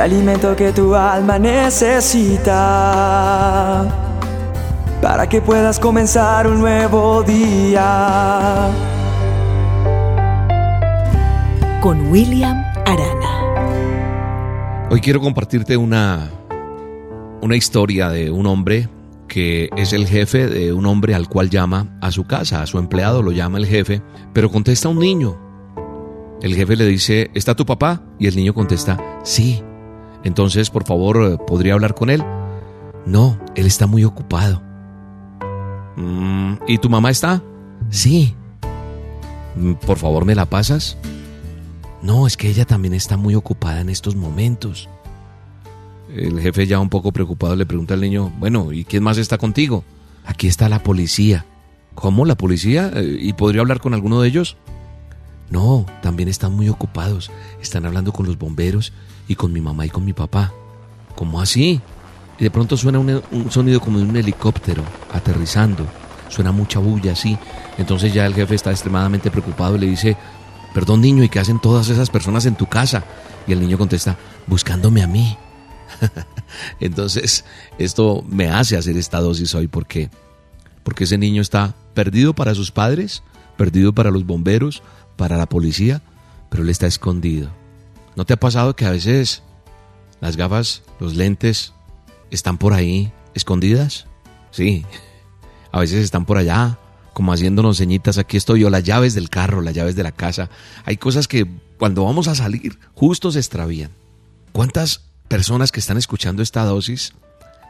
el alimento que tu alma necesita para que puedas comenzar un nuevo día. Con William Arana. Hoy quiero compartirte una, una historia de un hombre que es el jefe de un hombre al cual llama a su casa, a su empleado lo llama el jefe, pero contesta un niño. El jefe le dice, ¿está tu papá? Y el niño contesta, sí. Entonces, por favor, ¿podría hablar con él? No, él está muy ocupado. Mm, ¿Y tu mamá está? Sí. Mm, ¿Por favor, me la pasas? No, es que ella también está muy ocupada en estos momentos. El jefe ya un poco preocupado le pregunta al niño, bueno, ¿y quién más está contigo? Aquí está la policía. ¿Cómo la policía? Eh, ¿Y podría hablar con alguno de ellos? No, también están muy ocupados. Están hablando con los bomberos y con mi mamá y con mi papá. ¿Cómo así? Y de pronto suena un, sonido como de un helicóptero aterrizando. Suena mucha bulla así. Entonces ya el jefe está extremadamente preocupado y le dice, perdón niño, ¿y qué hacen todas esas personas en tu casa? Y el niño contesta, buscándome a mí. Entonces, esto me hace hacer esta dosis hoy porque porque ese niño está perdido para sus padres, perdido para los bomberos, para la policía, pero él está escondido. ¿No te ha pasado que a veces las gafas, los lentes están por ahí escondidas? Sí. A veces están por allá, como haciéndonos ceñitas, aquí estoy yo, las llaves del carro, las llaves de la casa. Hay cosas que cuando vamos a salir justo se extravían. ¿Cuántas personas que están escuchando esta dosis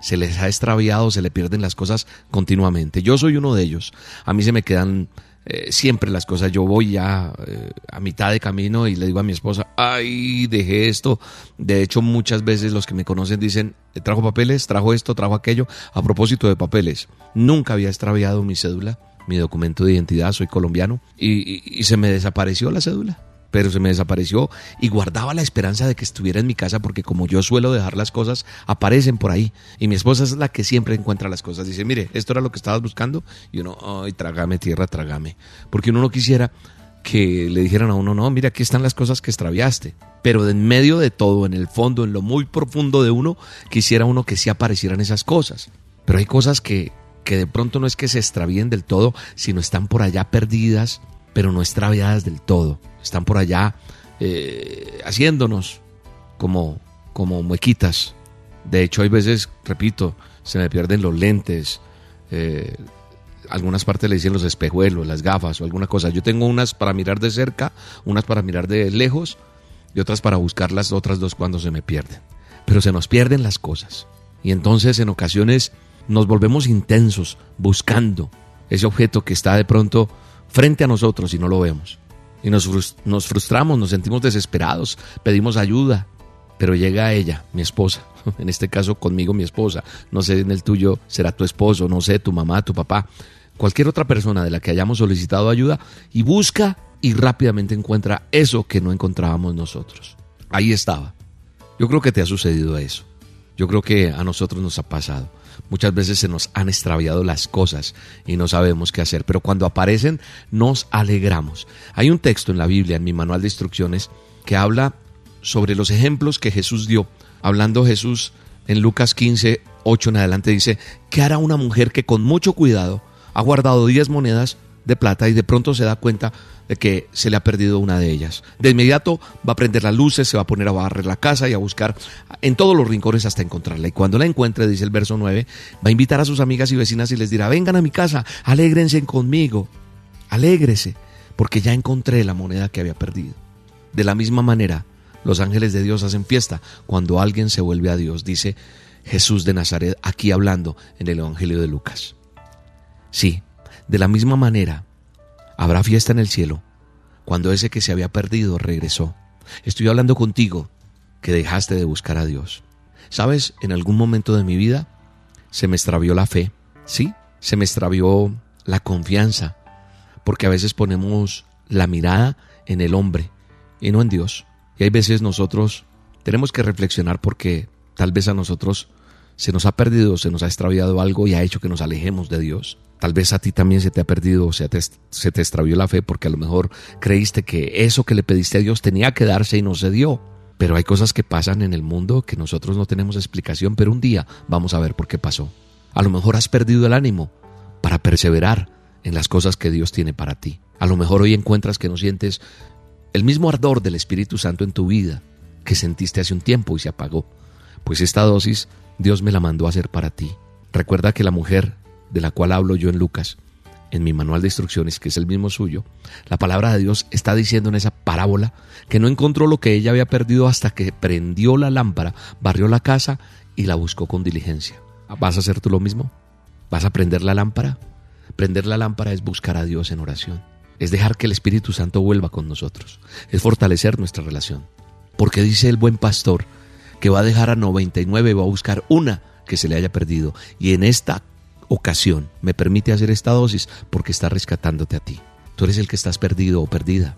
se les ha extraviado, se le pierden las cosas continuamente. Yo soy uno de ellos. A mí se me quedan eh, siempre las cosas. Yo voy ya eh, a mitad de camino y le digo a mi esposa, ay, dejé esto. De hecho, muchas veces los que me conocen dicen, trajo papeles, trajo esto, trajo aquello. A propósito de papeles, nunca había extraviado mi cédula, mi documento de identidad, soy colombiano, y se me desapareció la cédula pero se me desapareció y guardaba la esperanza de que estuviera en mi casa porque como yo suelo dejar las cosas, aparecen por ahí. Y mi esposa es la que siempre encuentra las cosas. Dice, mire, esto era lo que estabas buscando. Y uno, ay, trágame tierra, trágame. Porque uno no quisiera que le dijeran a uno, no, mira, aquí están las cosas que extraviaste. Pero en medio de todo, en el fondo, en lo muy profundo de uno, quisiera uno que sí aparecieran esas cosas. Pero hay cosas que, que de pronto no es que se extravíen del todo, sino están por allá perdidas, pero no extraviadas del todo están por allá eh, haciéndonos como, como muequitas. De hecho, hay veces, repito, se me pierden los lentes, eh, algunas partes le dicen los espejuelos, las gafas o alguna cosa. Yo tengo unas para mirar de cerca, unas para mirar de lejos y otras para buscar las otras dos cuando se me pierden. Pero se nos pierden las cosas. Y entonces en ocasiones nos volvemos intensos buscando ese objeto que está de pronto frente a nosotros y no lo vemos y nos, frustramos, nos sentimos desesperados, pedimos ayuda, pero llega ella, mi esposa, en este caso conmigo mi esposa, no sé en el tuyo será tu esposo, no sé, tu mamá, tu papá, cualquier otra persona de la que hayamos solicitado ayuda y busca y rápidamente encuentra eso que no encontrábamos nosotros. Ahí estaba. Yo creo que te ha sucedido eso. Yo creo que a nosotros nos ha pasado. Muchas veces se nos han extraviado las cosas y no sabemos qué hacer, pero cuando aparecen nos alegramos. Hay un texto en la Biblia, en mi manual de instrucciones, que habla sobre los ejemplos que Jesús dio. Hablando Jesús en Lucas 15, 8 en adelante, dice, ¿qué hará una mujer que con mucho cuidado ha guardado 10 monedas de plata y de pronto se da cuenta que se le ha perdido una de ellas. De inmediato va a prender las luces, se va a poner a barrer la casa y a buscar en todos los rincones hasta encontrarla. Y cuando la encuentre, dice el verso 9, va a invitar a sus amigas y vecinas y les dirá, vengan a mi casa, alégrense conmigo, alégrese, porque ya encontré la moneda que había perdido. De la misma manera, los ángeles de Dios hacen fiesta cuando alguien se vuelve a Dios, dice Jesús de Nazaret aquí hablando en el Evangelio de Lucas. Sí, de la misma manera, habrá fiesta en el cielo cuando ese que se había perdido regresó. Estoy hablando contigo que dejaste de buscar a Dios. ¿Sabes? En algún momento de mi vida se me extravió la fe, ¿sí? Se me extravió la confianza, porque a veces ponemos la mirada en el hombre y no en Dios. Y hay veces nosotros tenemos que reflexionar porque tal vez a nosotros se nos ha perdido, se nos ha extraviado algo y ha hecho que nos alejemos de Dios. Tal vez a ti también se te ha perdido se te, se te extravió la fe porque a lo mejor creíste que eso que le pediste a Dios tenía que darse y no se dio. Pero hay cosas que pasan en el mundo que nosotros no tenemos explicación, pero un día vamos a ver por qué pasó. A lo mejor has perdido el ánimo para perseverar en las cosas que Dios tiene para ti. A lo mejor hoy encuentras que no sientes el mismo ardor del Espíritu Santo en tu vida que sentiste hace un tiempo y se apagó. Pues esta dosis Dios me la mandó a hacer para ti. Recuerda que la mujer de la cual hablo yo en Lucas, en mi manual de instrucciones, que es el mismo suyo, la palabra de Dios está diciendo en esa parábola que no encontró lo que ella había perdido hasta que prendió la lámpara, barrió la casa y la buscó con diligencia. ¿Vas a hacer tú lo mismo? ¿Vas a prender la lámpara? Prender la lámpara es buscar a Dios en oración, es dejar que el Espíritu Santo vuelva con nosotros, es fortalecer nuestra relación. Porque dice el buen pastor que va a dejar a 99 y va a buscar una que se le haya perdido. Y en esta ocasión me permite hacer esta dosis porque está rescatándote a ti. Tú eres el que estás perdido o perdida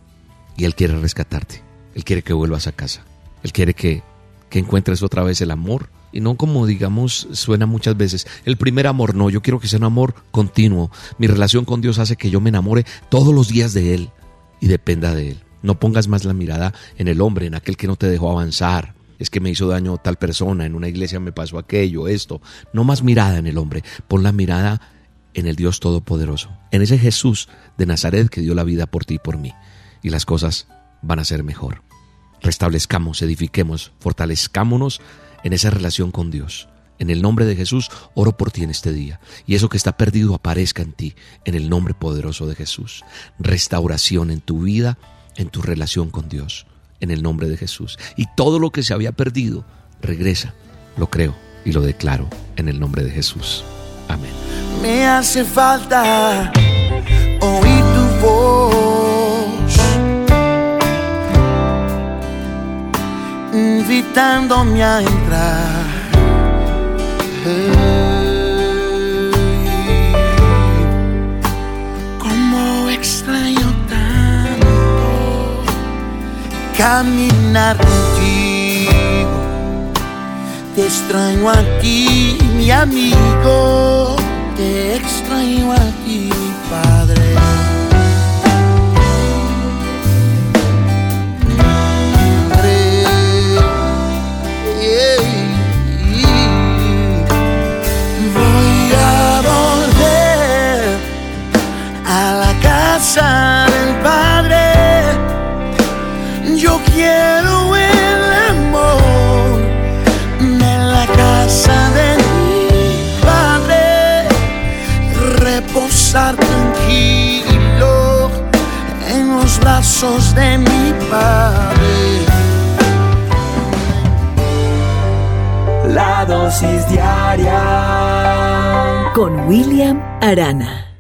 y Él quiere rescatarte. Él quiere que vuelvas a casa. Él quiere que, que encuentres otra vez el amor y no como digamos suena muchas veces, el primer amor, no, yo quiero que sea un amor continuo. Mi relación con Dios hace que yo me enamore todos los días de Él y dependa de Él. No pongas más la mirada en el hombre, en aquel que no te dejó avanzar. Es que me hizo daño tal persona, en una iglesia me pasó aquello, esto. No más mirada en el hombre, pon la mirada en el Dios Todopoderoso, en ese Jesús de Nazaret que dio la vida por ti y por mí. Y las cosas van a ser mejor. Restablezcamos, edifiquemos, fortalezcámonos en esa relación con Dios. En el nombre de Jesús, oro por ti en este día. Y eso que está perdido aparezca en ti, en el nombre poderoso de Jesús. Restauración en tu vida, en tu relación con Dios, en el nombre de Jesús. Y todo lo que se había perdido, regresa. Lo creo y lo declaro en el nombre de Jesús. Amén. Me hace falta oír tu voz, invitándome a entrar. Caminar contigo. Te extraño a ti, mi amigo. Te extraño a ti, Padre. Tranquilo en los brazos de mi Padre. La dosis diaria Con William Arana.